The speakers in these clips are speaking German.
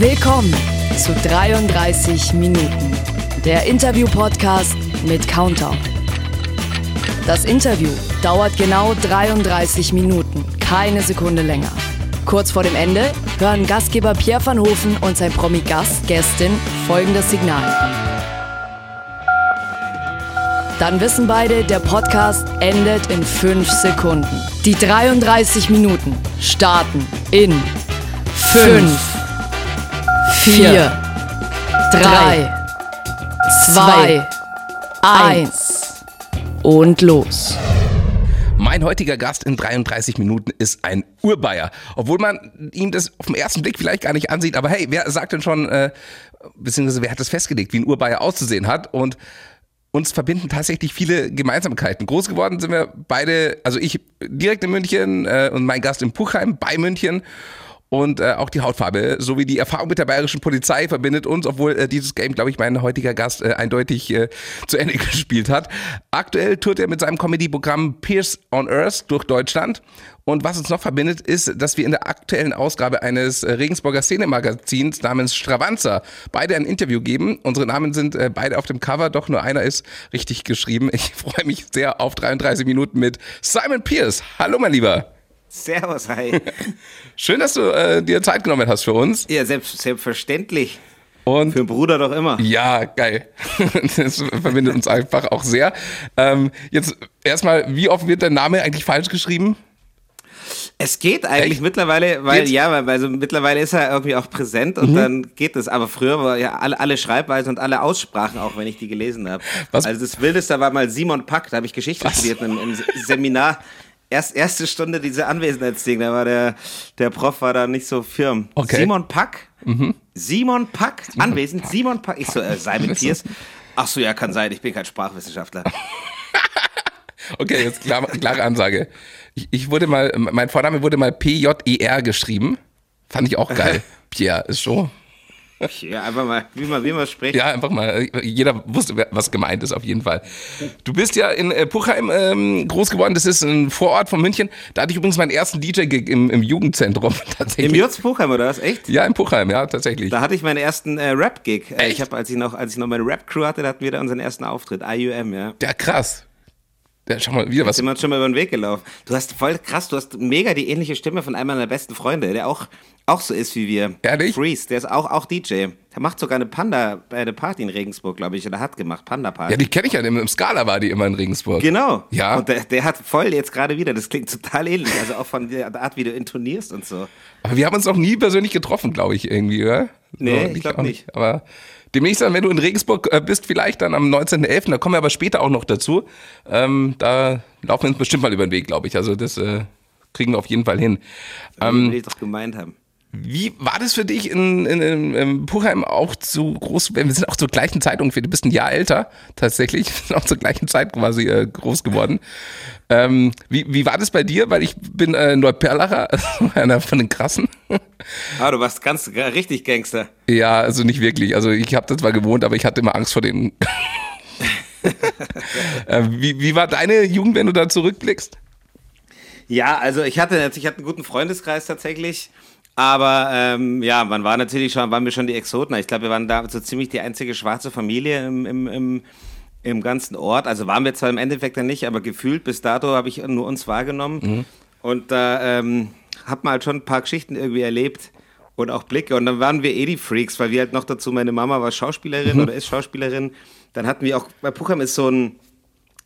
Willkommen zu 33 Minuten, der Interview-Podcast mit Countdown. Das Interview dauert genau 33 Minuten, keine Sekunde länger. Kurz vor dem Ende hören Gastgeber Pierre van Hofen und sein Promi-Gast, Gästin, folgendes Signal. Dann wissen beide, der Podcast endet in 5 Sekunden. Die 33 Minuten starten in 5, 4, 3, 2, 1 und los. Mein heutiger Gast in 33 Minuten ist ein Urbayer. Obwohl man ihm das auf den ersten Blick vielleicht gar nicht ansieht. Aber hey, wer sagt denn schon, äh, beziehungsweise wer hat das festgelegt, wie ein Urbayer auszusehen hat? Und uns verbinden tatsächlich viele Gemeinsamkeiten. Groß geworden sind wir beide, also ich direkt in München äh, und mein Gast in Puchheim bei München. Und äh, auch die Hautfarbe sowie die Erfahrung mit der bayerischen Polizei verbindet uns, obwohl äh, dieses Game, glaube ich, mein heutiger Gast äh, eindeutig äh, zu Ende gespielt hat. Aktuell tourt er mit seinem Comedy-Programm Pierce on Earth durch Deutschland. Und was uns noch verbindet, ist, dass wir in der aktuellen Ausgabe eines äh, Regensburger Szenemagazins namens Stravanzer beide ein Interview geben. Unsere Namen sind äh, beide auf dem Cover, doch nur einer ist richtig geschrieben. Ich freue mich sehr auf 33 Minuten mit Simon Pierce. Hallo, mein Lieber. Servus, hi. Schön, dass du äh, dir Zeit genommen hast für uns. Ja, selbst, selbstverständlich. Und für einen Bruder doch immer. Ja, geil. Das verbindet uns einfach auch sehr. Ähm, jetzt erstmal, wie oft wird dein Name eigentlich falsch geschrieben? Es geht eigentlich Echt? mittlerweile, weil Geht's? ja, weil also mittlerweile ist er irgendwie auch präsent und mhm. dann geht es. Aber früher war ja alle, alle Schreibweisen und alle Aussprachen, auch wenn ich die gelesen habe. Also das Wildeste war mal Simon Pack, da habe ich Geschichte Was? studiert im, im Seminar. Erst, erste Stunde diese Anwesenheitsding, da war der, der Prof war da nicht so firm. Okay. Simon Pack? Mhm. Simon Pack, anwesend, Simon Pack. Ich so, äh, Simon Pierce. Ach so, ja, kann sein, ich bin kein Sprachwissenschaftler. okay, jetzt klare, klare Ansage. Ich, ich, wurde mal, mein Vorname wurde mal P-J-E-R geschrieben. Fand ich auch geil. Pierre ist schon. Ja, einfach mal, wie man, wie man spricht. Ja, einfach mal. Jeder wusste, was gemeint ist, auf jeden Fall. Du bist ja in äh, Puchheim ähm, groß geworden. Das ist ein Vorort von München. Da hatte ich übrigens meinen ersten DJ-Gig im, im Jugendzentrum. Tatsächlich. Im Jutz Puchheim, oder was? Echt? Ja, in Puchheim, ja, tatsächlich. Da hatte ich meinen ersten äh, Rap-Gig. Äh, ich habe, als ich noch, als ich noch meine Rap-Crew hatte, da hatten wir da unseren ersten Auftritt. IUM, ja. Ja, krass. Ja, schau mal, wieder was. Sind wir uns schon mal über den Weg gelaufen. Du hast voll krass, du hast mega die ähnliche Stimme von einem meiner besten Freunde, der auch, auch so ist wie wir. Ehrlich? Freeze, der ist auch, auch DJ. Der macht sogar eine Panda, eine Party in Regensburg, glaube ich, oder hat gemacht, Panda-Party. Ja, die kenne ich ja, im Skala war die immer in Regensburg. Genau. Ja. Und der, der hat voll jetzt gerade wieder, das klingt total ähnlich, also auch von der Art, wie du intonierst und so. Aber wir haben uns noch nie persönlich getroffen, glaube ich, irgendwie, oder? Nee, so, ich glaube nicht. Aber demnächst dann, wenn du in Regensburg äh, bist, vielleicht dann am 19.11., da kommen wir aber später auch noch dazu. Ähm, da laufen wir uns bestimmt mal über den Weg, glaube ich. Also das äh, kriegen wir auf jeden Fall hin. Ähm, will ich doch gemeint haben. Wie war das für dich in, in, in, in Puchheim auch zu groß? Wir sind auch zur gleichen Zeit ungefähr, du bist ein Jahr älter tatsächlich, wir sind auch zur gleichen Zeit quasi äh, groß geworden. Ähm, wie, wie war das bei dir? Weil ich bin äh, Neuperlacher, einer von den Krassen. Ah, du warst ganz richtig Gangster. Ja, also nicht wirklich. Also ich habe das zwar gewohnt, aber ich hatte immer Angst vor denen. äh, wie, wie war deine Jugend, wenn du da zurückblickst? Ja, also ich hatte, ich hatte einen guten Freundeskreis tatsächlich. Aber ähm, ja, man war natürlich schon, waren wir schon die Exoten. Ich glaube, wir waren da so ziemlich die einzige schwarze Familie im, im, im, im ganzen Ort. Also waren wir zwar im Endeffekt dann nicht, aber gefühlt bis dato habe ich nur uns wahrgenommen. Mhm. Und da ähm, hat man halt schon ein paar Geschichten irgendwie erlebt und auch Blicke. Und dann waren wir eh die Freaks, weil wir halt noch dazu, meine Mama war Schauspielerin mhm. oder ist Schauspielerin. Dann hatten wir auch, bei Puchheim ist so ein,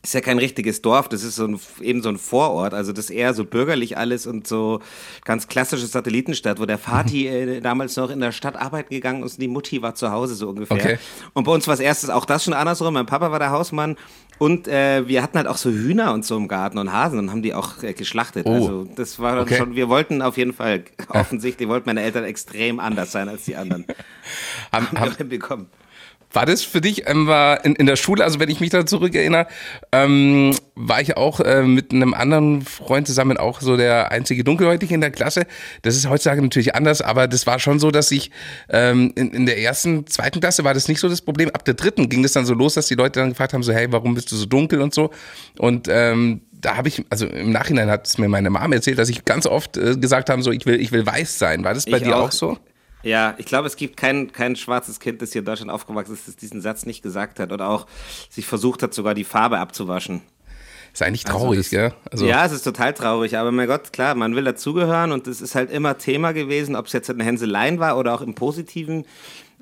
ist ja kein richtiges Dorf, das ist so ein, eben so ein Vorort. Also das ist eher so bürgerlich alles und so ganz klassische Satellitenstadt, wo der Vati äh, damals noch in der Stadt arbeiten gegangen ist und die Mutti war zu Hause so ungefähr. Okay. Und bei uns war es erstes auch das schon andersrum. Mein Papa war der Hausmann und äh, wir hatten halt auch so Hühner und so im Garten und Hasen und haben die auch äh, geschlachtet. Oh. Also das war okay. schon, wir wollten auf jeden Fall, offensichtlich wollten meine Eltern extrem anders sein als die anderen. haben, haben, bekommen. War das für dich ähm, war in, in der Schule, also wenn ich mich da zurückerinnere, ähm, war ich auch äh, mit einem anderen Freund zusammen auch so der einzige Dunkelhäutige in der Klasse. Das ist heutzutage natürlich anders, aber das war schon so, dass ich ähm, in, in der ersten, zweiten Klasse war das nicht so das Problem. Ab der dritten ging das dann so los, dass die Leute dann gefragt haben, so hey, warum bist du so dunkel und so. Und ähm, da habe ich, also im Nachhinein hat es mir meine Mama erzählt, dass ich ganz oft äh, gesagt habe, so ich will, ich will weiß sein. War das bei ich dir auch, auch so? Ja, ich glaube, es gibt kein, kein schwarzes Kind, das hier in Deutschland aufgewachsen ist, das diesen Satz nicht gesagt hat oder auch sich versucht hat, sogar die Farbe abzuwaschen. Ist eigentlich traurig, also das, gell? Also ja, es ist total traurig, aber mein Gott, klar, man will dazugehören und es ist halt immer Thema gewesen, ob es jetzt eine Hänseleien war oder auch im Positiven.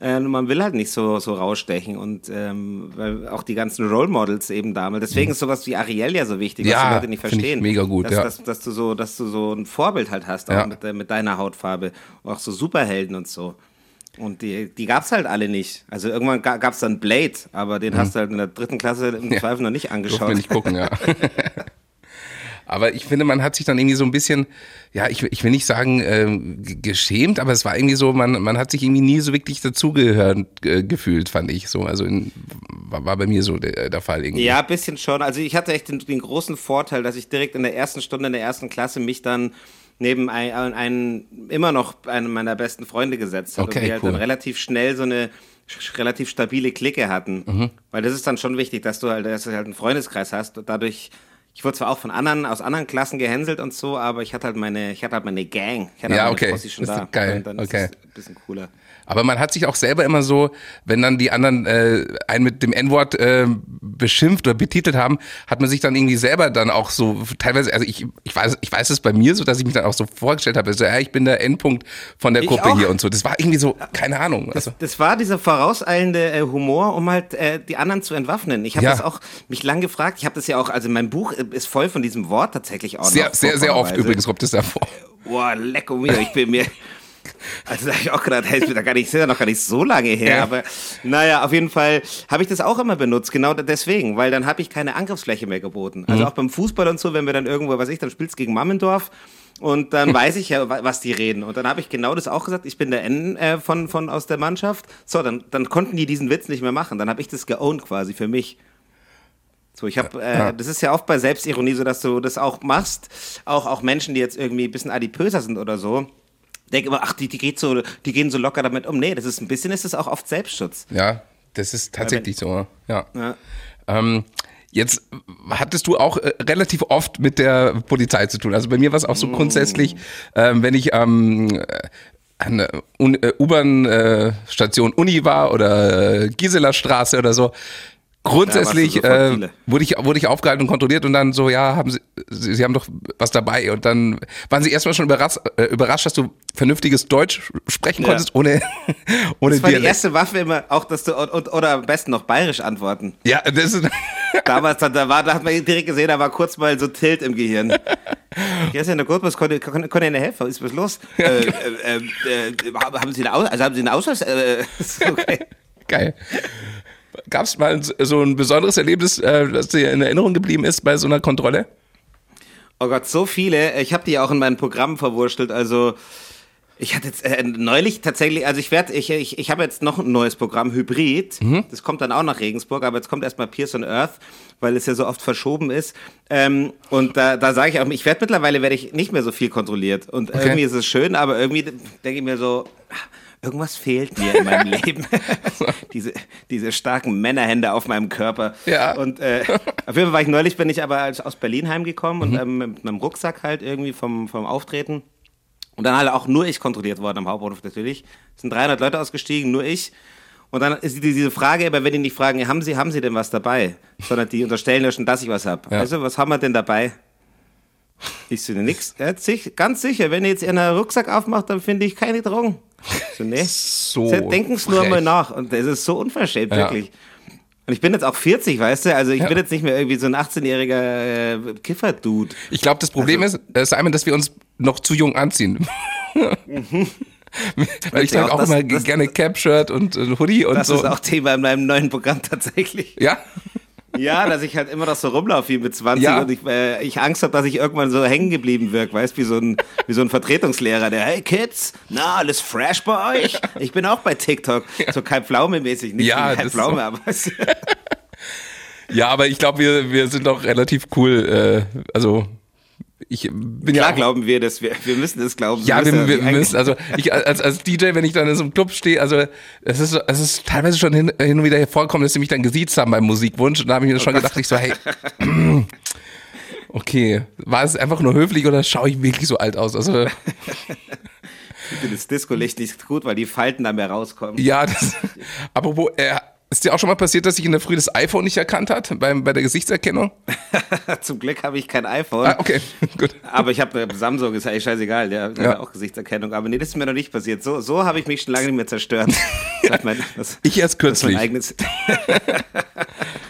Äh, man will halt nicht so, so rausstechen und ähm, weil auch die ganzen Role Models eben damals. Deswegen ist sowas wie Ariel ja so wichtig, ja, was die Leute nicht verstehen. Ich mega gut, dass, ja. Dass, dass, du so, dass du so ein Vorbild halt hast, auch ja. mit, mit deiner Hautfarbe. Auch so Superhelden und so. Und die, die gab es halt alle nicht. Also irgendwann gab es dann Blade, aber den mhm. hast du halt in der dritten Klasse im ja. Zweifel noch nicht angeschaut. Durfte nicht gucken, ja. aber ich finde, man hat sich dann irgendwie so ein bisschen, ja, ich, ich will nicht sagen äh, geschämt, aber es war irgendwie so, man, man hat sich irgendwie nie so wirklich dazugehört äh, gefühlt, fand ich so. Also in, war, war bei mir so der, der Fall irgendwie. Ja, ein bisschen schon. Also ich hatte echt den, den großen Vorteil, dass ich direkt in der ersten Stunde in der ersten Klasse mich dann neben einen, einen immer noch einen meiner besten Freunde gesetzt hat okay, und wir halt cool. dann relativ schnell so eine relativ stabile Clique hatten. Mhm. Weil das ist dann schon wichtig, dass du halt, dass du halt einen Freundeskreis hast. Und dadurch, ich wurde zwar auch von anderen, aus anderen Klassen gehänselt und so, aber ich hatte halt meine, ich hatte halt meine Gang. Ich hatte ja, halt okay. Posse schon das da. ist geil. dann okay. ist es ein bisschen cooler. Aber man hat sich auch selber immer so, wenn dann die anderen äh, einen mit dem N-Wort äh, beschimpft oder betitelt haben, hat man sich dann irgendwie selber dann auch so teilweise, also ich, ich weiß, ich weiß es bei mir so, dass ich mich dann auch so vorgestellt habe, so, ja, ich bin der Endpunkt von der Gruppe hier und so. Das war irgendwie so, keine Ahnung. Also. Das, das war dieser vorauseilende äh, Humor, um halt äh, die anderen zu entwaffnen. Ich habe Ja. das auch mich lang gefragt. Ich habe das ja auch, also mein Buch äh, ist voll von diesem Wort tatsächlich auch Sehr, noch. sehr, sehr oft übrigens kommt es davor. Boah, lecko mir. Ich bin mir. Also da habe ich auch gedacht, hey, da gar nicht, ist ja noch gar nicht so lange her. Ja. Aber naja, auf jeden Fall habe ich das auch immer benutzt, genau deswegen, weil dann habe ich keine Angriffsfläche mehr geboten. Also auch beim Fußball und so, wenn wir dann irgendwo, was ich, dann spielst gegen Mammendorf und dann weiß ich ja, wa- was die reden. Und dann habe ich genau das auch gesagt, ich bin der N äh, von, von aus der Mannschaft. So, dann, dann konnten die diesen Witz nicht mehr machen. Dann habe ich das geowned quasi für mich. So, ich habe, äh, Ja. das ist ja oft bei Selbstironie so, dass du das auch machst. Auch, auch Menschen, die jetzt irgendwie ein bisschen adipöser sind oder so, denken immer, ach, die, die, geht so, die gehen so locker damit um. Nee, das ist ein bisschen, ist es auch oft Selbstschutz. Ja, das ist tatsächlich so. Ja. Ja. Ähm, jetzt hattest du auch äh, relativ oft mit der Polizei zu tun. Also bei mir war es auch so Mm. grundsätzlich, ähm, wenn ich ähm, äh, an der Un- äh, U-Bahn-Station Uni war oder äh, Gisela Straße oder so. Grundsätzlich Ja, äh, wurde ich wurde ich aufgehalten und kontrolliert und dann so ja haben sie sie, sie haben doch was dabei und dann waren sie erstmal schon überrascht, äh, überrascht dass du vernünftiges Deutsch sprechen Ja. konntest ohne ohne Das war die Dialekt. erste Waffe immer, auch dass du, und, oder am besten noch bayerisch antworten. ja das ist Damals, da, da, war, da hat man direkt gesehen, da war kurz mal so Tilt im Gehirn. Hier ist ja eine gut, was konnte, konnte, konnte Ihnen helfen? Ist was los? äh, äh, äh, äh, haben Sie eine Aus also haben Sie einen Ausweis? Äh, okay. Geil. Gab es mal so ein besonderes Erlebnis, äh, das dir in Erinnerung geblieben ist bei so einer Kontrolle? Oh Gott, so viele. Ich habe die auch in meinem Programm verwurschtelt. Also ich hatte jetzt äh, neulich tatsächlich, also ich werde, ich, ich, ich habe jetzt noch ein neues Programm, Hybrid. Das kommt dann auch nach Regensburg, aber jetzt kommt erstmal Pierce on Earth, weil es ja so oft verschoben ist. Ähm, und da, da sage ich auch, ich werde mittlerweile werde ich nicht mehr so viel kontrolliert. Und irgendwie ist es schön, aber irgendwie denke ich mir so, ah, irgendwas fehlt mir in meinem Leben. diese, diese starken Männerhände auf meinem Körper. Ja. Und äh, auf jeden Fall war ich neulich, bin ich aber aus Berlin heimgekommen und ähm, mit einem Rucksack halt irgendwie vom, vom Auftreten. Und dann halt auch nur ich kontrolliert worden am Hauptbahnhof natürlich. Es sind 300 Leute ausgestiegen, nur ich. Und dann ist die- diese Frage, aber wenn die nicht fragen, haben Sie, haben Sie denn was dabei? Sondern die unterstellen ja schon, dass ich was habe. Ja. Also, was haben wir denn dabei? Ich so, nix. Ganz sicher, wenn ihr jetzt Ihren Rucksack aufmacht, dann finde ich keine Drogen. So, nee. So Denken es nur mal nach. Und das ist so unverschämt, Ja. wirklich. Und ich bin jetzt auch 40, weißt du? Also ich Ja. bin jetzt nicht mehr irgendwie so ein 18-jähriger äh, Kiffer-Dude. Ich glaube, das Problem Also ist, äh, Simon, dass wir uns noch zu jung anziehen. Weil ich trage auch das- immer das- gerne Cap-Shirt und äh, Hoodie und Das so. ist auch Thema in meinem neuen Programm tatsächlich. ja? Ja, dass ich halt immer noch so rumlaufe wie mit 20 Ja. und ich, äh, ich Angst habe, dass ich irgendwann so hängen geblieben wirke, weißt wie so ein wie so ein Vertretungslehrer, der hey Kids, na alles fresh bei euch? Ich bin auch bei TikTok, so Kai Pflaume mäßig, nicht Ja, Kai Pflaume, so. aber Ja, aber ich glaube, wir, wir sind doch relativ cool. Äh, also ich bin ja klar auch, glauben wir das, wir, wir müssen es glauben. Ja, wir, müssen wir müssen, also ich als, als DJ, wenn ich dann in so einem Club stehe, also es ist, es ist teilweise schon hin, hin und wieder hervorgekommen, dass sie mich dann gesiezt haben beim Musikwunsch und da habe ich mir Oh schon gedacht, ich so, hey, okay, war es einfach nur höflich oder schaue ich wirklich so alt aus? Also Ich finde das Disco-Licht nicht gut, weil die Falten da mehr rauskommen. Ja, das, apropos, äh, ist dir auch schon mal passiert, dass sich in der Früh das iPhone nicht erkannt hat beim, bei der Gesichtserkennung? Zum Glück habe ich kein iPhone. Ah, okay, gut. Aber ich habe äh, Samsung, ist eigentlich scheißegal, der, der Ja. hat auch Gesichtserkennung. Aber nee, das ist mir noch nicht passiert. So, so habe ich mich schon lange nicht mehr zerstört. Hat mein, das, Ich erst ist mein kürzlich. eigenes.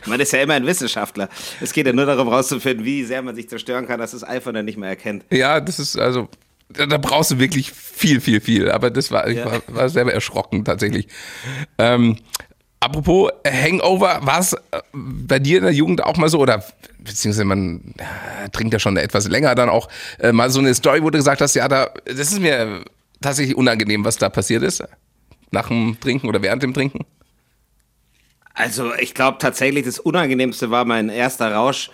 man ist ja immer ein Wissenschaftler. Es geht ja nur darum, rauszufinden, wie sehr man sich zerstören kann, dass das iPhone dann nicht mehr erkennt. Ja, das ist also, da brauchst du wirklich viel, viel, viel. Aber das war, ich Ja. war, war selber erschrocken tatsächlich. Ähm, apropos Hangover, war es äh, bei dir in der Jugend auch mal so, oder beziehungsweise man äh, trinkt ja schon etwas länger dann auch, äh, mal so eine Story, wo du gesagt hast, ja, da, das ist mir tatsächlich unangenehm, was da passiert ist. Nach dem Trinken oder während dem Trinken? Also ich glaube tatsächlich, das Unangenehmste war mein erster Rausch.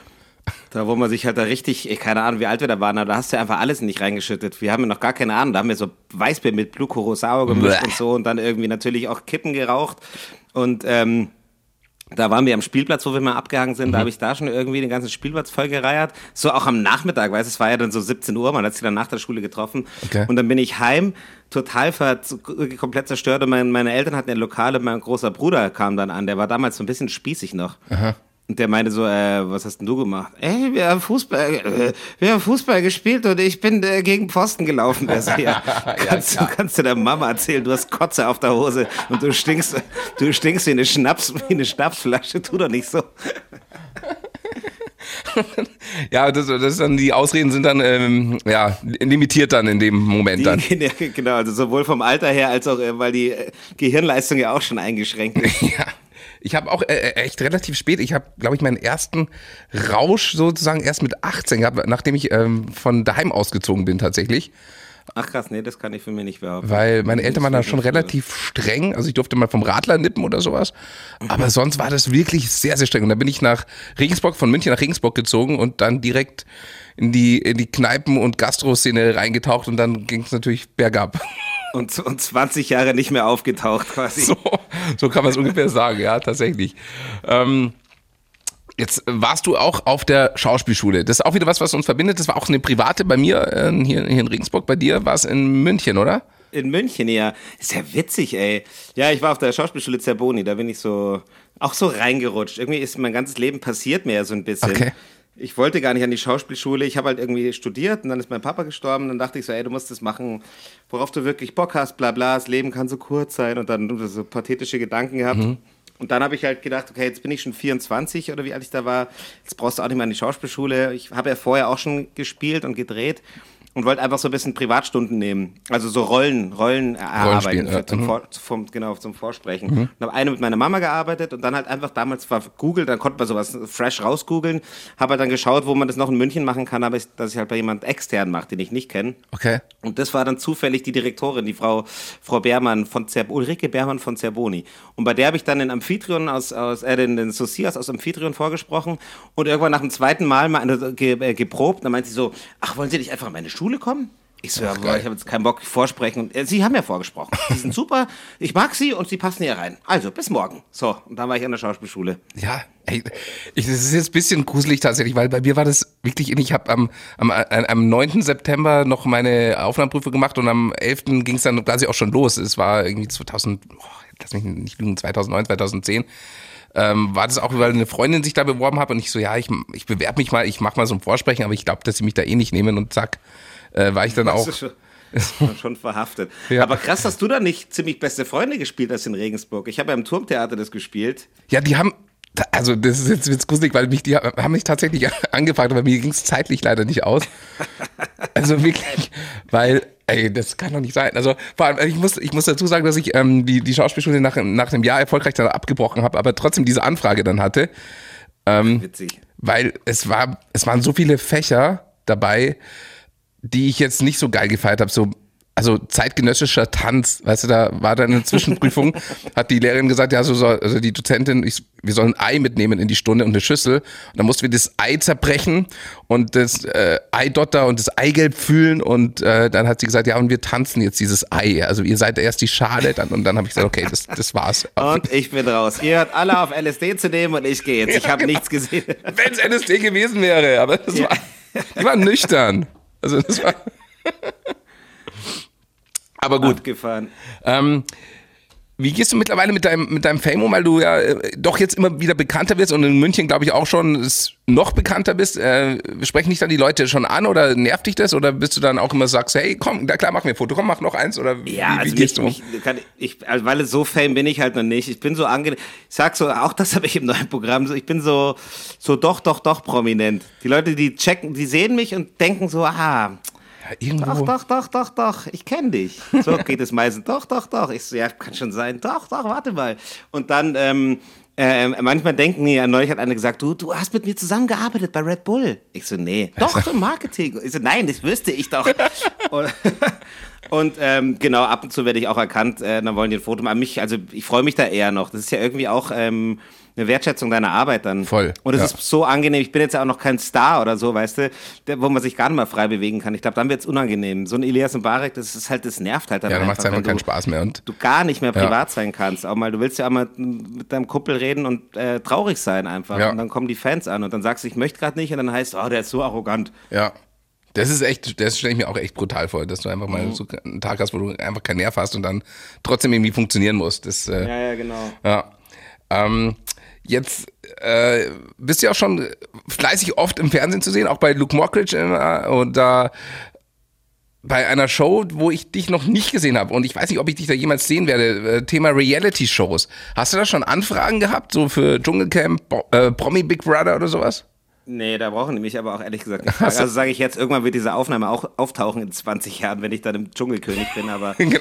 Da, wo man sich halt da richtig, ich keine Ahnung, wie alt wir da waren, aber da hast du einfach alles nicht reingeschüttet. Wir haben ja noch gar keine Ahnung. Da haben wir so Weißbier mit Blue Curacao gemischt Bleh. und so und dann irgendwie natürlich auch Kippen geraucht. Und ähm, da waren wir am Spielplatz, wo wir mal abgehangen sind. Da habe ich da schon irgendwie den ganzen Spielplatz voll gereiert. So auch am Nachmittag, weißt du, es war ja dann so 17 Uhr, man hat sich dann nach der Schule getroffen. Okay. Und dann bin ich heim, total ver komplett zerstört. Und mein, meine Eltern hatten ein Lokal und mein großer Bruder kam dann an. Der war damals so ein bisschen spießig noch. Und der meinte so, äh, was hast denn du gemacht? Ey, wir haben Fußball, äh, wir haben Fußball gespielt und ich bin äh, gegen Pfosten gelaufen. Der so, ja, kannst, du kannst du der Mama erzählen, du hast Kotze auf der Hose und du stinkst, du stinkst wie eine Schnaps, wie eine Schnapsflasche. Tu doch nicht so. Ja, das, das dann, die Ausreden sind dann, ähm, ja, limitiert dann in dem Moment dann. Die, genau, also sowohl vom Alter her als auch, äh, weil die äh, Gehirnleistung ja auch schon eingeschränkt ist. Ja. Ich habe auch äh, echt relativ spät, ich habe, glaube ich, meinen ersten Rausch sozusagen erst mit 18 gehabt, nachdem ich ähm, von daheim ausgezogen bin tatsächlich. Ach krass, nee, das kann ich für mich nicht behaupten. Weil meine Eltern waren da schon relativ streng. Also ich durfte mal vom Radler nippen oder sowas. Aber sonst war das wirklich sehr, sehr streng. Und dann bin ich nach Regensburg, von München nach Regensburg gezogen und dann direkt in die, in die Kneipen- und Gastro-Szene reingetaucht und dann ging es natürlich bergab. Und, und 20 Jahre nicht mehr aufgetaucht quasi. So, so kann man es ungefähr sagen, ja, tatsächlich. Ähm, jetzt warst du auch auf der Schauspielschule. Das ist auch wieder was, was uns verbindet. Das war auch eine private bei mir äh, hier, hier in Regensburg. Bei dir war es in München, oder? In München, ja. Ist ja witzig, ey. Ja, ich war auf der Schauspielschule Zerboni, da bin ich so, auch so reingerutscht. Irgendwie ist mein ganzes Leben passiert mir ja so ein bisschen. Okay. Ich wollte gar nicht an die Schauspielschule. Ich habe halt irgendwie studiert und dann ist mein Papa gestorben. Dann dachte ich so, ey, du musst das machen, worauf du wirklich Bock hast, bla bla. Das Leben kann so kurz sein und dann so pathetische Gedanken gehabt. Und dann habe ich halt gedacht, okay, jetzt bin ich schon 24 oder wie alt ich da war. Jetzt brauchst du auch nicht mehr an die Schauspielschule. Ich habe ja vorher auch schon gespielt und gedreht und wollte einfach so ein bisschen Privatstunden nehmen. Also so Rollen, Rollen erarbeiten ja. zum, Mhm. Vor, vom, genau, zum Vorsprechen. Und habe eine mit meiner Mama gearbeitet und dann halt einfach damals war Google, dann konnte man sowas fresh rausgoogeln. Habe halt dann geschaut, wo man das noch in München machen kann, aber ich, dass ich halt bei jemand extern mache, den ich nicht kenne. Okay. Und das war dann zufällig die Direktorin, die Frau, Frau Beermann von Zer Ulrike Beermann von Zerboni. Und bei der habe ich dann den Amphitryon aus, aus äh, den, den Socias aus Amphitryon vorgesprochen und irgendwann nach dem zweiten Mal mal ge, äh, geprobt. Dann meinte sie so, ach, wollen Sie nicht einfach in meine Schule kommen? Ich so, ja, ich habe jetzt keinen Bock vorsprechen. Und, äh, sie haben ja vorgesprochen. Sie sind super, ich mag Sie und Sie passen hier rein. Also, bis morgen. So, und dann war ich an der Schauspielschule. Ja, ey, ich, das ist jetzt ein bisschen gruselig tatsächlich, weil bei mir war das wirklich, ich habe am, am, am 9. September noch meine Aufnahmeprüfung gemacht und am 11. ging es dann quasi auch schon los. Es war irgendwie 2000, oh, lass mich nicht lügen, 2009, 2010. Ähm, war das auch, weil eine Freundin sich da beworben hat und ich so, ja, ich, ich bewerbe mich mal, ich mache mal so ein Vorsprechen, aber ich glaube, dass sie mich da eh nicht nehmen und zack, äh, war ich dann auch. Schon, schon verhaftet. Ja. Aber krass, dass du da nicht ziemlich beste Freunde gespielt hast in Regensburg. Ich habe ja im Turmtheater das gespielt. Ja, die haben, also das ist jetzt, gruselig, weil mich, die haben mich tatsächlich angefragt, aber mir ging es zeitlich leider nicht aus. Also wirklich, weil, ey, das kann doch nicht sein. Also vor allem, ich muss, ich muss dazu sagen, dass ich ähm, die, die Schauspielschule nach, nach einem Jahr erfolgreich dann abgebrochen habe, aber trotzdem diese Anfrage dann hatte, Witzig. weil es war, es waren so viele Fächer dabei, die ich jetzt nicht so geil gefeiert habe, so also zeitgenössischer Tanz, weißt du, da war dann eine Zwischenprüfung, hat die Lehrerin gesagt, ja, so soll, also die Dozentin, ich, wir sollen ein Ei mitnehmen in die Stunde und eine Schüssel. Und dann mussten wir das Ei zerbrechen und das äh, Eidotter und das Eigelb fühlen und äh, dann hat sie gesagt, ja, und wir tanzen jetzt dieses Ei. Also ihr seid erst die Schale dann und dann habe ich gesagt, okay, das, das war's. Und ich bin raus. Ihr hört alle auf LSD zu nehmen und ich gehe jetzt. Ich Ja, habe genau. nichts gesehen. Wenn es NSD gewesen wäre, aber das war, die waren nüchtern. Also das war. Aber gut. Abgefahren. Ähm, wie gehst du mittlerweile mit deinem, mit deinem Fame um, weil du ja äh, doch jetzt immer wieder bekannter wirst und in München, glaube ich, auch schon noch bekannter bist? Äh, sprechen dich dann die Leute schon an oder nervt dich das? Oder bist du dann auch immer sagst, hey, komm, da klar, mach mir ein Foto, komm, mach noch eins? Oder wie, Ja, wie also gehst mich, du? mich kann, ich, also weil es so Fame bin ich halt noch nicht. Ich bin so angenehm. Ich sag so, auch das habe ich im neuen Programm so, ich bin so, so doch, doch, doch prominent. Die Leute, die checken, die sehen mich und denken so, ah, irgendwo. doch, doch, doch, doch, doch, ich kenne dich. So geht es meistens. Doch, doch, doch. Ich so, ja, kann schon sein. Doch, doch, warte mal. Und dann, ähm, äh, manchmal denken die, ja, neulich hat einer gesagt, du, du hast mit mir zusammengearbeitet bei Red Bull. Ich so, nee. Doch, im Marketing. Ich so, nein, das wüsste ich doch. und und ähm, genau, ab und zu werde ich auch erkannt, äh, dann wollen die ein Foto machen. Mich, also ich freue mich da eher noch. Das ist ja irgendwie auch ähm, eine Wertschätzung deiner Arbeit dann. Voll, Und es ja. ist so angenehm. Ich bin jetzt ja auch noch kein Star oder so, weißt du, der, wo man sich gar nicht mal frei bewegen kann. Ich glaube, dann wird es unangenehm. So ein Elias Mbarek, das ist halt, das nervt halt dann Ja, dann macht es einfach keinen Spaß mehr. Und Du gar nicht mehr Ja. privat sein kannst. Auch mal, du willst ja auch mal mit deinem Kumpel reden und äh, traurig sein einfach. Ja. Und dann kommen die Fans an und dann sagst du, ich möchte gerade nicht und dann heißt, oh, der ist so arrogant. ja. Das ist echt, das stelle ich mir auch echt brutal vor, dass du einfach Mhm. mal so einen Tag hast, wo du einfach keinen Nerv hast und dann trotzdem irgendwie funktionieren musst. Das, äh, Ja, ja, genau. Ja. Ähm, jetzt äh, bist du ja auch schon fleißig oft im Fernsehen zu sehen, auch bei Luke Mockridge und da bei einer Show, wo ich dich noch nicht gesehen habe und ich weiß nicht, ob ich dich da jemals sehen werde, äh, Thema Reality-Shows. Hast du da schon Anfragen gehabt, so für Dschungelcamp, Bo äh, Promi Big Brother oder sowas? Nee, da brauchen die mich aber auch ehrlich gesagt nicht fragen. Also sage ich jetzt, irgendwann wird diese Aufnahme auch auftauchen in 20 Jahren, wenn ich dann im Dschungelkönig bin, aber Genau.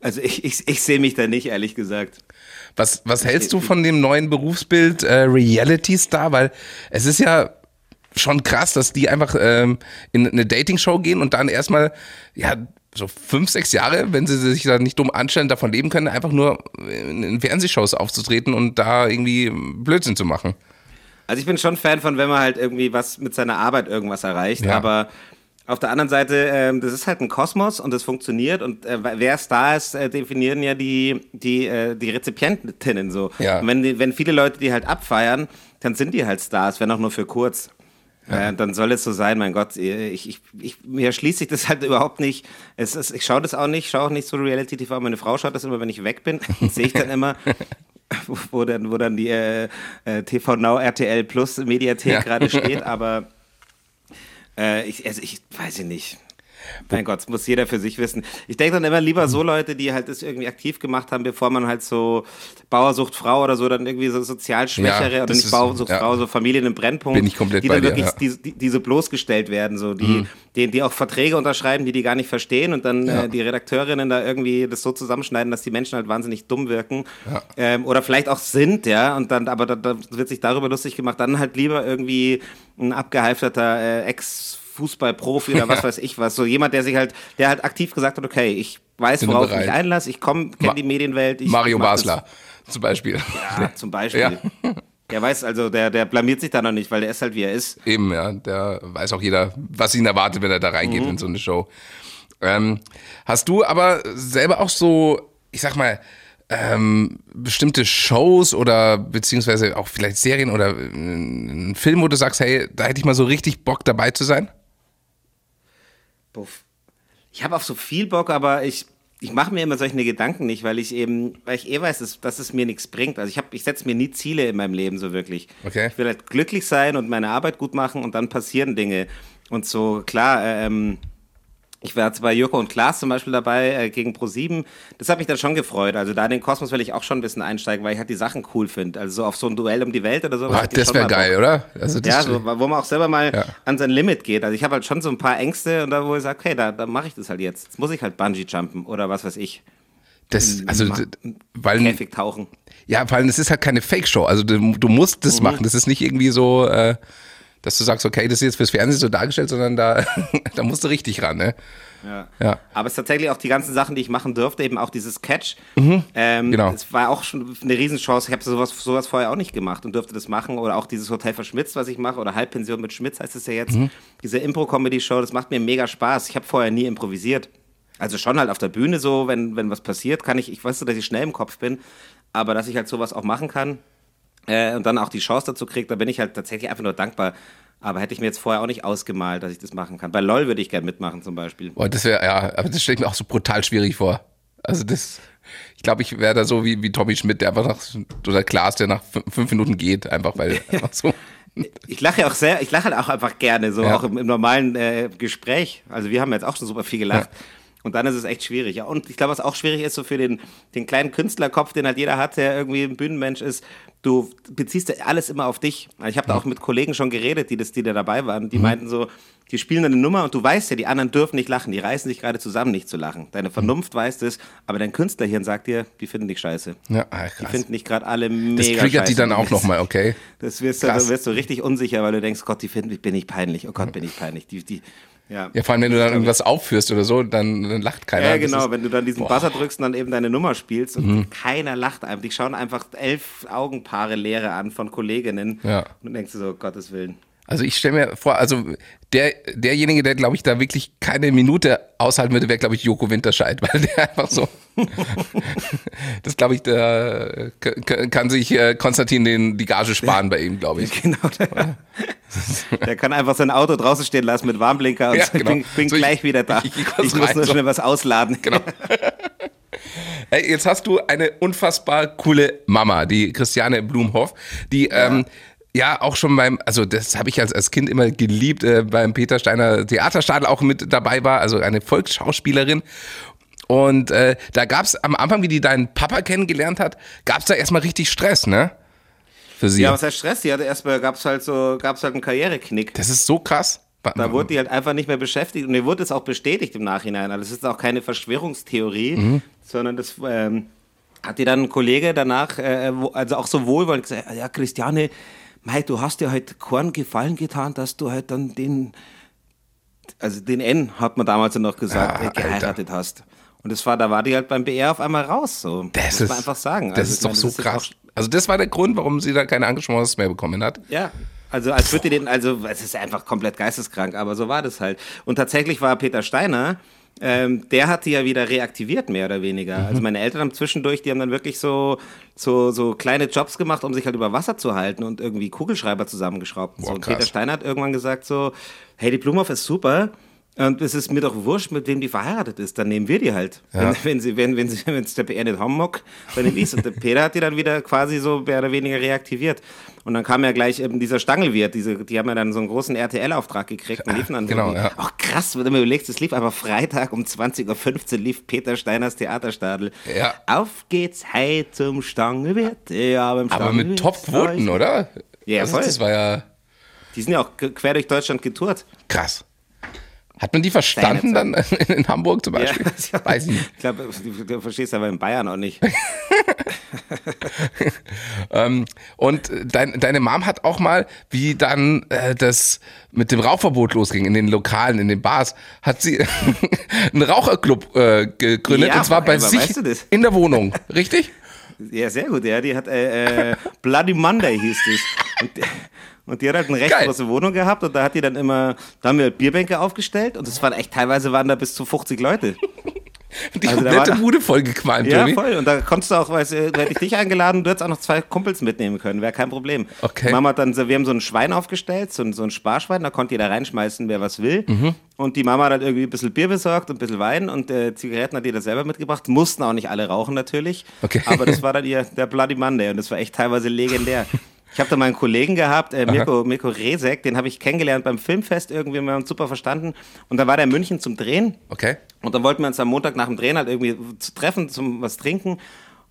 also ich, ich, ich sehe mich da nicht, ehrlich gesagt. Was, was hältst du von dem neuen Berufsbild äh, Reality Star? Weil es ist ja schon krass, dass die einfach ähm, in eine Dating-Show gehen und dann erstmal, ja, so fünf, sechs Jahre, wenn sie sich da nicht dumm anstellen, davon leben können, einfach nur in, Fernsehshows aufzutreten und da irgendwie Blödsinn zu machen. Also ich bin schon Fan von, wenn man halt irgendwie was mit seiner Arbeit irgendwas erreicht, Ja. aber auf der anderen Seite, ähm, das ist halt ein Kosmos und das funktioniert und äh, wer Star ist, äh, definieren ja die, die, äh, die Rezipientinnen so. Ja. Und wenn, wenn viele Leute die halt abfeiern, dann sind die halt Stars, wenn auch nur für kurz. Äh, dann soll es so sein, mein Gott, ich, ich, ich, mir schließt sich das halt überhaupt nicht. Es ist, ich schaue das auch nicht, schaue auch nicht so Reality TV. Meine Frau schaut das immer, wenn ich weg bin, sehe ich dann immer, wo, wo, dann, wo dann die äh, äh, TV Now RTL Plus Mediathek Ja. gerade steht, aber äh, ich, also ich weiß ich nicht. Mein Gott, das muss jeder für sich wissen. Ich denke dann immer lieber so Leute, die halt das irgendwie aktiv gemacht haben, bevor man halt so Bauersucht Frau oder so dann irgendwie so sozial Schwächere Ja, oder nicht ist- Bauersucht ja. Frau, so Familien im Brennpunkt. Bin ich komplett die dann dir, wirklich ja. Mhm. die, die, die so bloßgestellt werden, so die, die, die auch Verträge unterschreiben, die die gar nicht verstehen und dann Ja. äh, die Redakteurinnen da irgendwie das so zusammenschneiden, dass die Menschen halt wahnsinnig dumm wirken ähm, oder vielleicht auch sind, ja, und dann, aber da, da wird sich darüber lustig gemacht, dann halt lieber irgendwie ein abgehalfterter äh, Ex- Fußballprofi oder was weiß ich was. So jemand, der sich halt, der halt aktiv gesagt hat, okay, ich weiß, Bin worauf ich mich einlasse, ich komme, kenne die Medienwelt. Mario mach das. Basler zum Beispiel. Ja, zum Beispiel. Ja. Der weiß also, der, der blamiert sich da noch nicht, weil der ist halt wie er ist. Eben, ja, da weiß auch jeder, was ihn erwartet, wenn er da reingeht in so eine Show. Ähm, hast du aber selber auch so, ich sag mal, ähm, bestimmte Shows oder beziehungsweise auch vielleicht Serien oder äh, einen Film, wo du sagst, hey, da hätte ich mal so richtig Bock dabei zu sein? Ich habe auf so viel Bock, aber ich, ich mache mir immer solche Gedanken nicht, weil ich eben, weil ich eh weiß, dass, dass es mir nichts bringt. Also ich, hab- ich setze mir nie Ziele in meinem Leben so wirklich. Okay. Ich will halt glücklich sein und meine Arbeit gut machen und dann passieren Dinge. Und so, klar, ähm, ich war jetzt bei Jürko und Klaas zum Beispiel dabei äh, gegen Pro7. Das hat mich dann schon gefreut. Also da in den Kosmos will ich auch schon ein bisschen einsteigen, weil ich halt die Sachen cool finde. Also so auf so ein Duell um die Welt oder so. Boah, hätte ich das wäre geil, oder? Also Ja, so, wo man auch selber mal Ja. an sein Limit geht. Also ich habe halt schon so ein paar Ängste und da wo ich sage, okay, da, da mache ich das halt jetzt. Jetzt muss ich halt Bungee jumpen oder was weiß ich. das, also, weil, Käfig tauchen. ja, vor allem, es ist halt keine Fake-Show. Also du, du musst Mhm. das machen. Das ist nicht irgendwie so, äh, dass du sagst, okay, das ist jetzt fürs Fernsehen so dargestellt, sondern da, da musst du richtig ran, ne? Ja. Ja. Aber es ist tatsächlich auch die ganzen Sachen, die ich machen durfte, eben auch dieses Catch. ähm, genau. Es war auch schon eine Riesenchance. Ich habe sowas, sowas vorher auch nicht gemacht und durfte das machen. Oder auch dieses Hotel verschmitzt, was ich mache. Oder Halbpension mit Schmitz heißt es ja jetzt. Diese Impro-Comedy-Show, das macht mir mega Spaß. Ich habe vorher nie improvisiert. Also schon halt auf der Bühne so, wenn, wenn was passiert, kann ich, ich weiß so, dass ich schnell im Kopf bin, aber dass ich halt sowas auch machen kann äh, und dann auch die Chance dazu kriege, da bin ich halt tatsächlich einfach nur dankbar. Aber hätte ich mir jetzt vorher auch nicht ausgemalt, dass ich das machen kann. Bei LOL würde ich gerne mitmachen zum Beispiel. Oh, das wäre, ja, aber das stelle ich mir auch so brutal schwierig vor. Also das, ich glaube, ich wäre da so wie, wie Tommy Schmidt, der einfach nach, oder Klaas, der nach fünf Minuten geht, einfach weil einfach so. Ich lache auch sehr, ich lache halt auch einfach gerne, so ja. auch im, im normalen äh, Gespräch. Also wir haben jetzt auch schon super viel gelacht. Ja. Und dann ist es echt schwierig. Ja. Und ich glaube, was auch schwierig ist, so für den, den kleinen Künstlerkopf, den halt jeder hat, der irgendwie ein Bühnenmensch ist, du beziehst alles immer auf dich. Ich habe da auch mit Kollegen schon geredet, die, das, die da dabei waren. Die mhm. meinten so, die spielen eine Nummer und du weißt ja, die anderen dürfen nicht lachen. Die reißen sich gerade zusammen, nicht zu lachen. Deine mhm. Vernunft mhm. weiß es, aber dein Künstlerhirn sagt dir, die finden dich scheiße. Ja, ach, die finden dich gerade alle mega Das triggert scheiße. die dann auch nochmal, okay. Das wirst du, wirst du richtig unsicher, weil du denkst, Gott, die finden mich, bin ich peinlich. Oh Gott, bin ich peinlich. Die, die, ja. ja, vor allem, wenn du dann irgendwas aufführst oder so, dann, dann lacht keiner. Ja, genau, ist, wenn du dann diesen boah. Buzzer drückst und dann eben deine Nummer spielst und mhm. keiner lacht einfach. Die schauen einfach elf Augenpaare Leere an von Kolleginnen ja. und denkst du so, Gottes Willen. Also ich stelle mir vor, also der, derjenige, der glaube ich da wirklich keine Minute aushalten würde, wäre glaube ich Joko Winterscheid, weil der einfach so, das glaube ich, da kann sich äh, Konstantin den, die Gage sparen bei ihm, glaube ich. Genau. Der, der, kann einfach sein Auto draußen stehen lassen mit Warnblinker und ja, genau. bin, bin so gleich ich, wieder da. Ich, ich, ich muss nur so. schnell was ausladen. Genau. Hey, jetzt hast du eine unfassbar coole Mama, die Christiane Blumhoff, die ja. ähm, ja auch schon beim, also das habe ich als, als Kind immer geliebt, äh, beim Peter Steiner Theaterstadel auch mit dabei war, also eine Volksschauspielerin. Und äh, da gab es am Anfang, wie die deinen Papa kennengelernt hat, gab es da erstmal richtig Stress, ne? Für sie. Ja, was heißt Stress? Die hatte erstmal, gab es halt so, gab es halt einen Karriereknick. Das ist so krass. Da wurde die halt einfach nicht mehr beschäftigt und mir wurde es auch bestätigt im Nachhinein. Also es ist auch keine Verschwörungstheorie, mhm. sondern das ähm, hat die dann ein Kollege danach, äh, also auch so wohlwollend gesagt, ja Christiane, mei, du hast dir halt keinen Gefallen getan, dass du halt dann den, also den N, hat man damals noch gesagt, ja, äh, geheiratet Alter. hast. Und das war, da war die halt beim BR auf einmal raus. So. Das muss ist, man einfach sagen. Das also, ist doch meine, so krass. also das war der Grund, warum sie da keine Engagements mehr bekommen hat. Ja. Also als würde den, also es ist einfach komplett geisteskrank, aber so war das halt. Und tatsächlich war Peter Steiner, ähm, der hat die ja wieder reaktiviert, mehr oder weniger. Mhm. Also meine Eltern haben zwischendurch, die haben dann wirklich so, so, so kleine Jobs gemacht, um sich halt über Wasser zu halten und irgendwie Kugelschreiber zusammengeschraubt. Und, Boah, so. und Peter Steiner hat irgendwann gesagt so, hey, die Blumhoff ist super, und es ist mir doch wurscht, mit wem die verheiratet ist. Dann nehmen wir die halt. Ja. Wenn, wenn, sie, wenn, wenn, sie, wenn es der PR nicht haben mag, dann nehme ich Und der Peter hat die dann wieder quasi so mehr oder weniger reaktiviert. Und dann kam ja gleich eben dieser Stangelwirt. Diese, die haben ja dann so einen großen RTL-Auftrag gekriegt und liefen dann genau, ja. Ach krass, wenn du mir überlegst, es lief aber Freitag um 20.15 Uhr lief Peter Steiners Theaterstadel. Ja. Auf geht's, hey zum Stangelwirt. Ja, beim Stangelwirt. Aber mit Top-Quoten, oder? Ja, voll. Das war ja... Die sind ja auch quer durch Deutschland getourt. Krass. Hat man die verstanden dann in Hamburg zum Beispiel? Ja, Weiß ich nicht. Ich glaube, du verstehst aber in Bayern auch nicht. ähm, und dein, deine Mom hat auch mal, wie dann äh, das mit dem Rauchverbot losging in den Lokalen, in den Bars, hat sie einen Raucherclub äh, gegründet ja, und zwar bei sich weißt du in der Wohnung, richtig? Ja, sehr gut, ja. Die hat äh, äh Bloody Monday hieß es. Und, die hat halt eine recht Geil. große Wohnung gehabt und da hat die dann immer, da haben wir halt Bierbänke aufgestellt und das waren echt, teilweise waren da bis zu 50 Leute. Die also komplette Bude voll gequalmt, Ja, Tommy. voll. Und da konntest du auch, weißt du, hätte ich dich eingeladen, du hättest auch noch zwei Kumpels mitnehmen können, wäre kein Problem. Okay. Mama hat dann, wir haben so ein Schwein aufgestellt, so ein, so ein Sparschwein, da konnte jeder reinschmeißen, wer was will. Mhm. Und die Mama hat halt irgendwie ein bisschen Bier besorgt und ein bisschen Wein und äh, Zigaretten hat jeder selber mitgebracht. Mussten auch nicht alle rauchen natürlich. Okay. Aber das war dann ihr, der Bloody Monday und das war echt teilweise legendär. Ich habe da mal einen Kollegen gehabt, äh, Mirko, Mirko Resek, den habe ich kennengelernt beim Filmfest irgendwie, wir haben uns super verstanden. Und da war der in München zum Drehen. Okay. Und dann wollten wir uns am Montag nach dem Drehen halt irgendwie zu treffen, zum was trinken.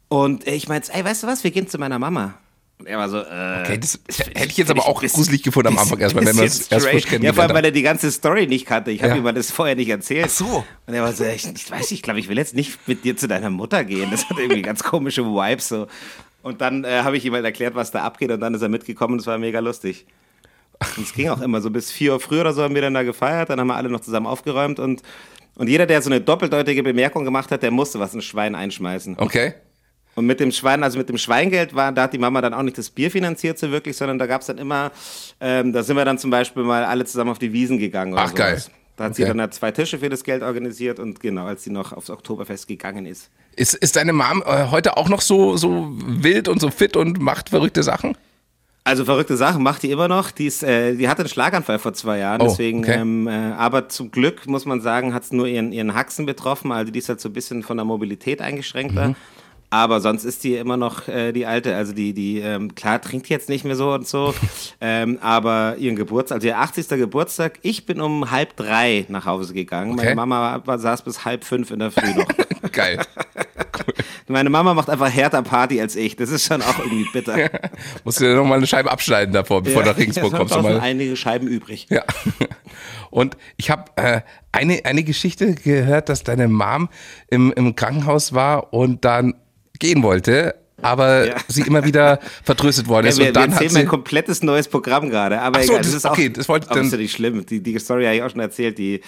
Und ich meinte, ey, weißt du was, wir gehen zu meiner Mama. Und er war so, äh, Okay, das hätte ich jetzt aber auch gruselig gefunden am Anfang erstmal, wenn man es erst frisch kennt. Ja, vor allem, weil er die ganze Story nicht kannte. Ich habe ja. ihm das vorher nicht erzählt. Ach so. Und er war so, ich, ich weiß nicht, ich glaube, ich will jetzt nicht mit dir zu deiner Mutter gehen. Das hat irgendwie ganz komische Vibes so. Und dann äh, habe ich ihm halt erklärt, was da abgeht und dann ist er mitgekommen und es war mega lustig. Und es ging auch immer so bis vier Uhr früh oder so haben wir dann da gefeiert, dann haben wir alle noch zusammen aufgeräumt und, und jeder, der so eine doppeldeutige Bemerkung gemacht hat, der musste was ins Schwein einschmeißen. Okay. Und mit dem Schwein, also mit dem Schweingeld war, da hat die Mama dann auch nicht das Bier finanziert so wirklich, sondern da gab es dann immer, ähm, da sind wir dann zum Beispiel mal alle zusammen auf die Wiesen gegangen. Ach sowas. geil. Da hat okay. sie dann halt zwei Tische für das Geld organisiert und genau, als sie noch aufs Oktoberfest gegangen ist. Ist, ist deine Mom äh, heute auch noch so, so wild und so fit und macht verrückte Sachen? Also verrückte Sachen macht die immer noch. Die, ist, äh, die hatte einen Schlaganfall vor zwei Jahren, Oh, deswegen, okay. ähm, äh, aber zum Glück muss man sagen, hat es nur ihren, ihren Haxen betroffen. Also die ist halt so ein bisschen von der Mobilität eingeschränkter. Mhm. Aber sonst ist die immer noch äh, die alte. Also die, die, ähm, klar, trinkt jetzt nicht mehr so und so. ähm, aber ihren Geburtstag, also ihr 80. Geburtstag, ich bin um halb drei nach Hause gegangen. Okay. Meine Mama war, saß bis halb fünf in der Früh noch. Geil. Meine Mama macht einfach härter Party als ich. Das ist schon auch irgendwie bitter. Musst du dir nochmal eine Scheibe abschneiden davor, bevor du nach Regensburg kommst. du mal. einige Scheiben übrig. Ja. Und ich habe äh, eine, eine Geschichte gehört, dass deine Mom im, im Krankenhaus war und dann gehen wollte, aber Ja. sie immer wieder vertröstet worden Ja, ist. wir, und wir dann hat erzählen sie, ein komplettes neues Programm gerade. Aber so, egal, das- das, ist auch, okay, das wollte ich aber ist dann- ja nicht schlimm. Die, die Story habe ich auch schon erzählt. Die,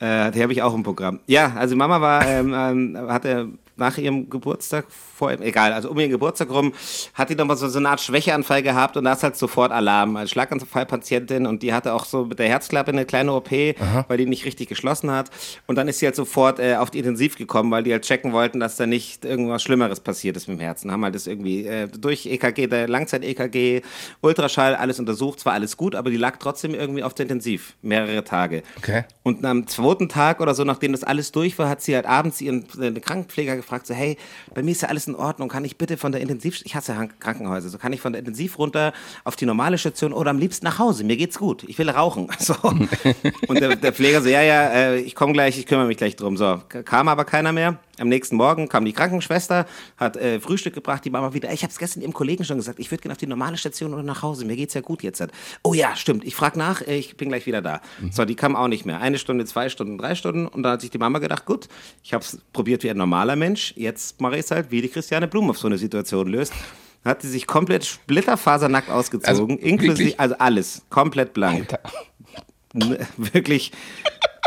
äh, die habe ich auch im Programm. Ja, also Mama war, ähm, ähm, hatte nach ihrem Geburtstag, vor, egal, also um ihren Geburtstag rum, hat die nochmal so, so eine Art Schwächeanfall gehabt und da ist halt sofort Alarm. Als Schlaganfallpatientin und die hatte auch so mit der Herzklappe eine kleine OP, weil die nicht richtig geschlossen hat. Und dann ist sie halt sofort äh, auf die Intensiv gekommen, weil die halt checken wollten, dass da nicht irgendwas Schlimmeres passiert ist mit dem Herzen. Haben halt das irgendwie äh, durch EKG, der Langzeit-EKG, Ultraschall, alles untersucht, zwar alles gut, aber die lag trotzdem irgendwie auf der Intensiv, mehrere Tage. Okay. Und am zweiten Tag oder so, nachdem das alles durch war, hat sie halt abends ihren den Krankenpfleger gefragt, so, hey, bei mir ist ja alles in Ordnung, kann ich bitte von der Intensiv, ich hasse Krankenhäuser, so kann ich von der Intensiv runter auf die normale Station oder am liebsten nach Hause, mir geht's gut, ich will rauchen. So. Und der, der Pfleger so, ja, ja, äh, ich komme gleich, ich kümmere mich gleich drum. So, kam aber keiner mehr. Am nächsten Morgen kam die Krankenschwester, hat äh, Frühstück gebracht, die Mama wieder, ich habe es gestern ihrem Kollegen schon gesagt, ich würde gerne auf die normale Station oder nach Hause, mir geht's ja gut jetzt. Oh ja, stimmt, ich frage nach, äh, ich bin gleich wieder da. So, die kam auch nicht mehr. Eine Stunde, zwei Stunden, drei Stunden und dann hat sich die Mama gedacht, gut, ich habe es probiert wie ein normaler Mensch, jetzt mache ich es halt, wie die Christiane Blum auf so eine Situation löst. Hat sie sich komplett splitterfasernackt ausgezogen, Also, inklusive, wirklich? also alles, komplett blank. N- Wirklich.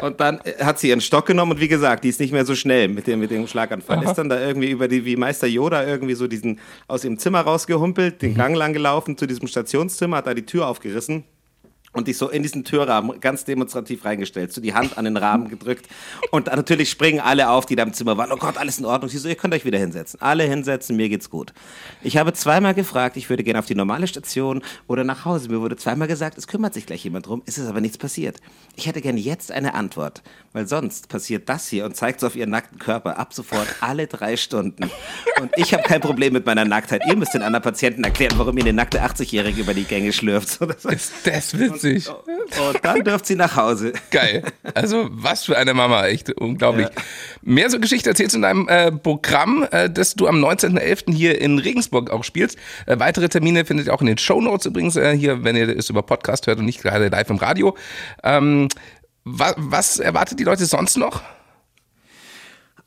Und dann äh, hat sie ihren Stock genommen und wie gesagt, die ist nicht mehr so schnell mit dem, mit dem Schlaganfall. Ist dann da irgendwie über die, wie Meister Yoda irgendwie so diesen, aus ihrem Zimmer rausgehumpelt, den Gang lang gelaufen zu diesem Stationszimmer, hat da die Tür aufgerissen und dich so in diesen Türrahmen ganz demonstrativ reingestellt, so die Hand an den Rahmen gedrückt. Und natürlich springen alle auf, die da im Zimmer waren. Oh Gott, alles in Ordnung. Sie so, ihr könnt euch wieder hinsetzen. Alle hinsetzen, mir geht's gut. Ich habe zweimal gefragt, ich würde gerne auf die normale Station oder nach Hause. Mir wurde zweimal gesagt, es kümmert sich gleich jemand drum. Es ist aber nichts passiert. Ich hätte gerne jetzt eine Antwort, weil sonst passiert das hier und zeigt so auf ihren nackten Körper ab sofort alle drei Stunden. Und ich habe kein Problem mit meiner Nacktheit. Ihr müsst den anderen Patienten erklären, warum ihr eine nackte 80-Jährige über die Gänge schlürft. Das ist das witzig. und dann dürft sie nach Hause. Geil. Also was für eine Mama, echt unglaublich. Mehr so Geschichte erzählst du in deinem äh, Programm, äh, das du am 19.11. hier in Regensburg auch spielst. Äh, weitere Termine findet ihr auch in den Shownotes übrigens äh, hier, wenn ihr es über Podcast hört und nicht gerade live im Radio. Ähm, wa was erwartet die Leute sonst noch?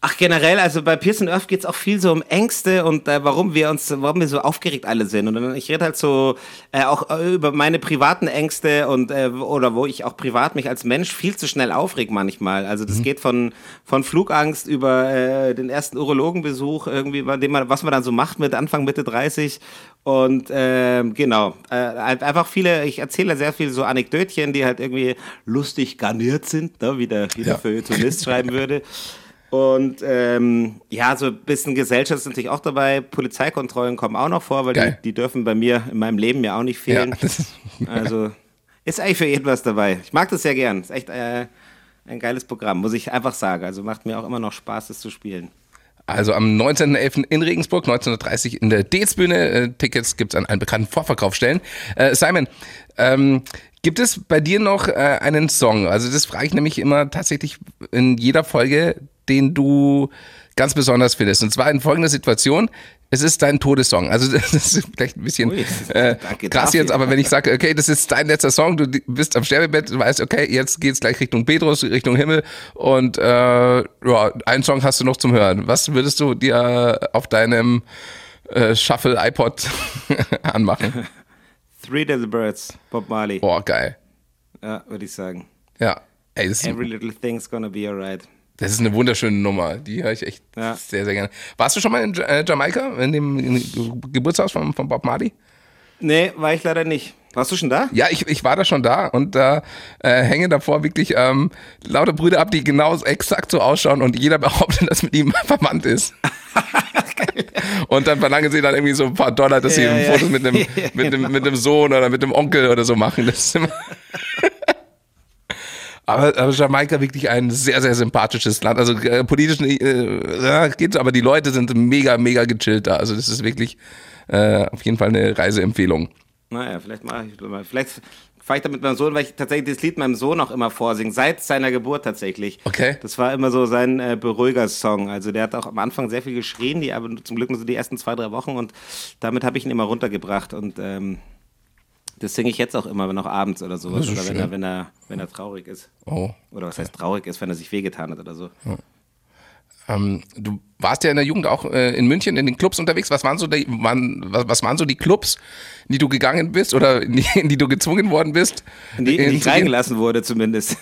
Ach, generell, also bei Pearson Earth geht es auch viel so um Ängste und äh, warum wir uns, warum wir so aufgeregt alle sind. Und dann, ich rede halt so äh, auch äh, über meine privaten Ängste und äh, oder wo ich auch privat mich als Mensch viel zu schnell aufreg manchmal. Also das geht von, von Flugangst über äh, den ersten Urologenbesuch, irgendwie, bei dem man, was man dann so macht mit Anfang, Mitte 30. Und ähm, genau, äh, einfach viele, ich erzähle sehr viel so Anekdötchen, die halt irgendwie lustig garniert sind, ne, wie der, wie der Ja. Feuilletonist schreiben würde. Und ähm, ja, so ein bisschen Gesellschaft ist natürlich auch dabei. Polizeikontrollen kommen auch noch vor, weil die, die dürfen bei mir in meinem Leben ja auch nicht fehlen. das ist- also ist eigentlich für jeden was dabei. Ich mag das sehr gern. Ist echt äh, ein geiles Programm, muss ich einfach sagen. Also macht mir auch immer noch Spaß, das zu spielen. Also am 19.11. in Regensburg, 19.30 in der Dez-Bühne. Äh, Tickets gibt's an allen bekannten Vorverkaufsstellen. Äh, Simon, ähm, gibt es bei dir noch äh, einen Song? Also das frage ich nämlich immer tatsächlich in jeder Folge, den du ganz besonders findest. Und zwar in folgender Situation. Es ist dein Todessong. Also das ist vielleicht ein bisschen Ui, äh, krass jetzt, aber wenn ich sage, okay, das ist dein letzter Song, du bist am Sterbebett, du weißt, okay, jetzt geht's gleich Richtung Petrus, Richtung Himmel und äh, ja, einen Song hast du noch zum Hören. Was würdest du dir auf deinem äh, Shuffle iPod anmachen? Three Little Birds, Bob Marley. Boah, geil. Ja, würde ich sagen. Ja. Ey, Every little thing's gonna be alright. Das ist eine wunderschöne Nummer. Die höre ich echt Ja. sehr, sehr gerne. Warst du schon mal in äh, Jamaika, in dem, in dem Geburtshaus von, von Bob Marley? Nee, war ich leider nicht. Warst du schon da? Ja, ich, ich war da schon da und da äh, hängen davor wirklich ähm, lauter Brüder ab, die genau exakt so ausschauen und jeder behauptet, dass mit ihm verwandt ist. Und dann verlangen sie dann irgendwie so ein paar Dollar, dass ja, sie ja. Fotos mit einem, mit, einem, mit einem Sohn oder mit einem Onkel oder so machen. Das ist immer aber, aber Jamaika wirklich ein sehr, sehr sympathisches Land. Also äh, politisch äh, ja, geht's, aber die Leute sind mega, mega gechillt da. Also das ist wirklich äh, auf jeden Fall eine Reiseempfehlung. Naja, vielleicht mache ich mal. Vielleicht fahre ich da mit meinem Sohn, weil ich tatsächlich das Lied meinem Sohn auch immer vorsinge, seit seiner Geburt tatsächlich. Okay. Das war immer so sein äh, Beruhiger-Song. Also der hat auch am Anfang sehr viel geschrien, die, aber zum Glück nur so die ersten zwei, drei Wochen und damit habe ich ihn immer runtergebracht und ähm, das singe ich jetzt auch immer, wenn auch abends oder sowas. Oder wenn er, wenn, er, wenn er traurig ist. Oh. Oder was heißt traurig ist, wenn er sich wehgetan hat oder so. Ja. Ähm, du warst ja in der Jugend auch äh, in München in den Clubs unterwegs. Was waren so die, waren, was, was, waren so die Clubs, in die du gegangen bist oder in die, in die du gezwungen worden bist? In die, in die ich reingelassen wurde zumindest.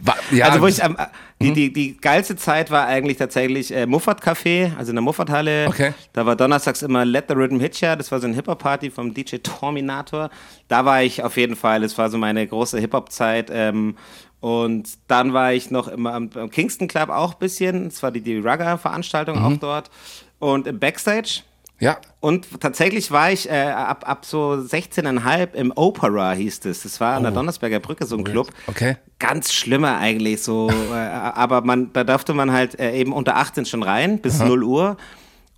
War, ja, also wo ich am, die, hm? die, die geilste Zeit war eigentlich tatsächlich äh, Muffat Café, also in der Muffat-Halle. Okay. Da war donnerstags immer Let the Rhythm Hit Ya, das war so ein Hip-Hop-Party vom DJ Terminator. Da war ich auf jeden Fall, das war so meine große Hip-Hop-Zeit. Ähm, und dann war ich noch immer am, am Kingston Club auch ein bisschen. Das war die, die Rugger-Veranstaltung mhm. auch dort. Und im Backstage. Ja. Und tatsächlich war ich äh, ab, ab so 16,5 im Opera hieß es. Das war an der oh. Donnersberger Brücke so ein Club. Okay. Ganz schlimmer eigentlich so. äh, aber man, da durfte man halt äh, eben unter 18 schon rein, bis Aha. 0 Uhr.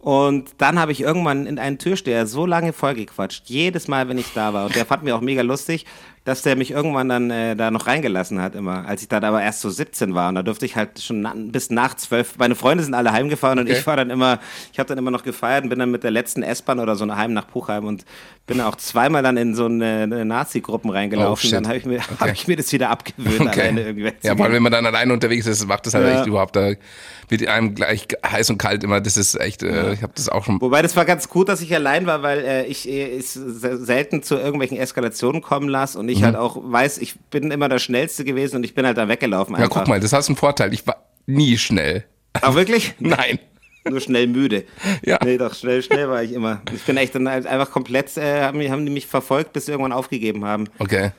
Und dann habe ich irgendwann in einen Türsteher so lange vollgequatscht, jedes Mal, wenn ich da war. Und der fand mir auch mega lustig dass der mich irgendwann dann äh, da noch reingelassen hat immer, als ich dann aber erst so 17 war und da durfte ich halt schon na, bis nach 12, meine Freunde sind alle heimgefahren okay. und ich war dann immer, ich habe dann immer noch gefeiert und bin dann mit der letzten S-Bahn oder so nach heim nach Puchheim und bin auch zweimal dann in so eine, eine Nazi-Gruppen reingelaufen. Oh, dann habe ich, mir, okay. hab ich mir das wieder abgewöhnt, okay. alleine irgendwie Ja, weil wenn man dann alleine unterwegs ist, macht das halt ja. echt überhaupt, da wird einem gleich heiß und kalt immer, das ist echt, äh, ja. ich habe das auch schon. Wobei das war ganz gut, dass ich allein war, weil äh, ich äh, selten zu irgendwelchen Eskalationen kommen lasse und ich ich halt mhm. auch weiß, ich bin immer der Schnellste gewesen und ich bin halt da weggelaufen. Einfach. Ja, guck mal, das hast einen Vorteil. Ich war nie schnell. Ach, wirklich? Nein. Nur schnell müde. Ja. Nee, doch, schnell, schnell war ich immer. Ich bin echt dann halt einfach komplett, äh, haben, haben die mich verfolgt, bis sie irgendwann aufgegeben haben. Okay.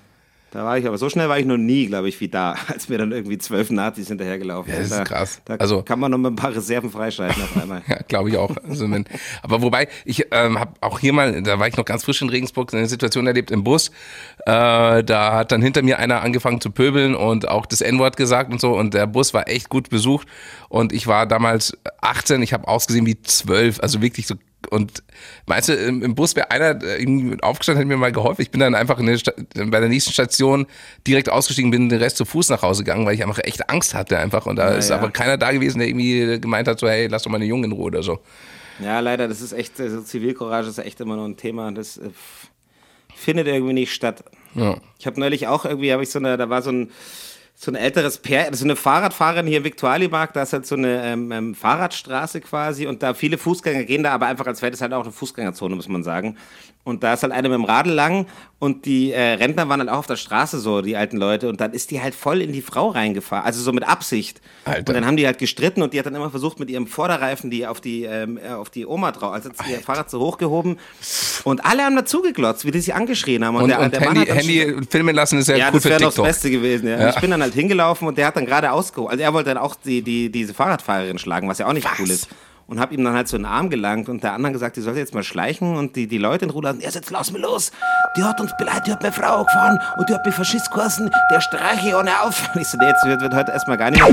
Da war ich, aber so schnell war ich noch nie, glaube ich, wie da, als mir dann irgendwie zwölf Nazis hinterhergelaufen sind. Ja, das ist krass. Da also, kann man noch mal ein paar Reserven freischalten auf einmal. ja, glaube ich auch. Also, wenn, aber wobei, ich ähm, habe auch hier mal, da war ich noch ganz frisch in Regensburg, eine Situation erlebt im Bus. Äh, da hat dann hinter mir einer angefangen zu pöbeln und auch das N-Wort gesagt und so. Und der Bus war echt gut besucht. Und ich war damals 18, ich habe ausgesehen wie 12, also wirklich so und meinst du, im, Bus wäre einer irgendwie aufgestanden, hat mir mal geholfen. Ich bin dann einfach bei der nächsten Station direkt ausgestiegen, bin den Rest zu Fuß nach Hause gegangen, weil ich einfach echt Angst hatte einfach. Und da ja, ist aber keiner da gewesen, der irgendwie gemeint hat, so, hey, lass doch mal eine Jungen in Ruhe oder so. Ja, leider, das ist echt, also Zivilcourage ist echt immer noch ein Thema. Das äh, findet irgendwie nicht statt. Ja. Ich habe neulich auch irgendwie, habe ich so eine, da war so ein so ein älteres Pär, so eine Fahrradfahrerin hier im Viktualienmarkt, da ist halt so eine ähm, ähm, Fahrradstraße quasi und da viele Fußgänger gehen da aber einfach, als wäre das halt auch eine Fußgängerzone, muss man sagen. Und da ist halt eine mit dem Radl lang und die äh, Rentner waren halt auch auf der Straße so, die alten Leute. Und dann ist die halt voll in die Frau reingefahren, also so mit Absicht. Alter. Und dann haben die halt gestritten und die hat dann immer versucht, mit ihrem Vorderreifen die auf die, ähm, äh, auf die Oma drauf, also hat ihr Fahrrad so hochgehoben. Und alle haben dazugeglotzt, wie die sie angeschrien haben. Und, und, der, und der Handy, Handy filmen lassen ist ja, ja cool das wäre doch das Beste gewesen. Ja. ja. Ich bin dann halt hingelaufen und der hat dann gerade ausgeholt. Also er wollte dann auch die, die, diese Fahrradfahrerin schlagen, was ja auch nicht was? cool ist und habe ihm dann halt so einen Arm gelangt und der andere gesagt, die sollte jetzt mal schleichen und die, die Leute in Ruhe lassen, er jetzt lass mir los, die hat uns beleidigt, die hat meine Frau gefahren und die hat mich Faschist geheißen, der streiche ohne auf. Ich so, nee, jetzt wird, wird heute erstmal gar nicht.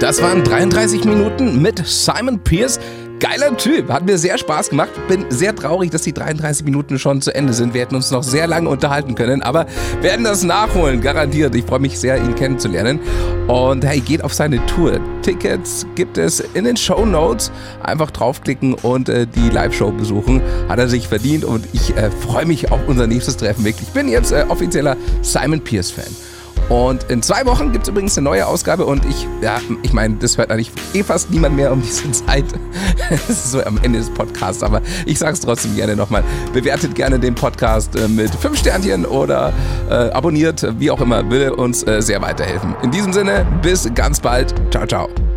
Das waren 33 Minuten mit Simon Pierce. Geiler Typ, hat mir sehr Spaß gemacht. Bin sehr traurig, dass die 33 Minuten schon zu Ende sind. Wir hätten uns noch sehr lange unterhalten können, aber werden das nachholen, garantiert. Ich freue mich sehr, ihn kennenzulernen. Und hey, geht auf seine Tour. Tickets gibt es in den Show Notes. Einfach draufklicken und äh, die Live-Show besuchen. Hat er sich verdient und ich äh, freue mich auf unser nächstes Treffen. Wirklich. Ich bin jetzt äh, offizieller Simon Pierce-Fan. Und in zwei Wochen gibt es übrigens eine neue Ausgabe und ich, ja, ich meine, das hört eigentlich eh fast niemand mehr um diese Zeit. Das ist so am Ende des Podcasts, aber ich sage es trotzdem gerne nochmal. Bewertet gerne den Podcast äh, mit fünf Sternchen oder äh, abonniert, wie auch immer, will uns äh, sehr weiterhelfen. In diesem Sinne, bis ganz bald. Ciao, ciao.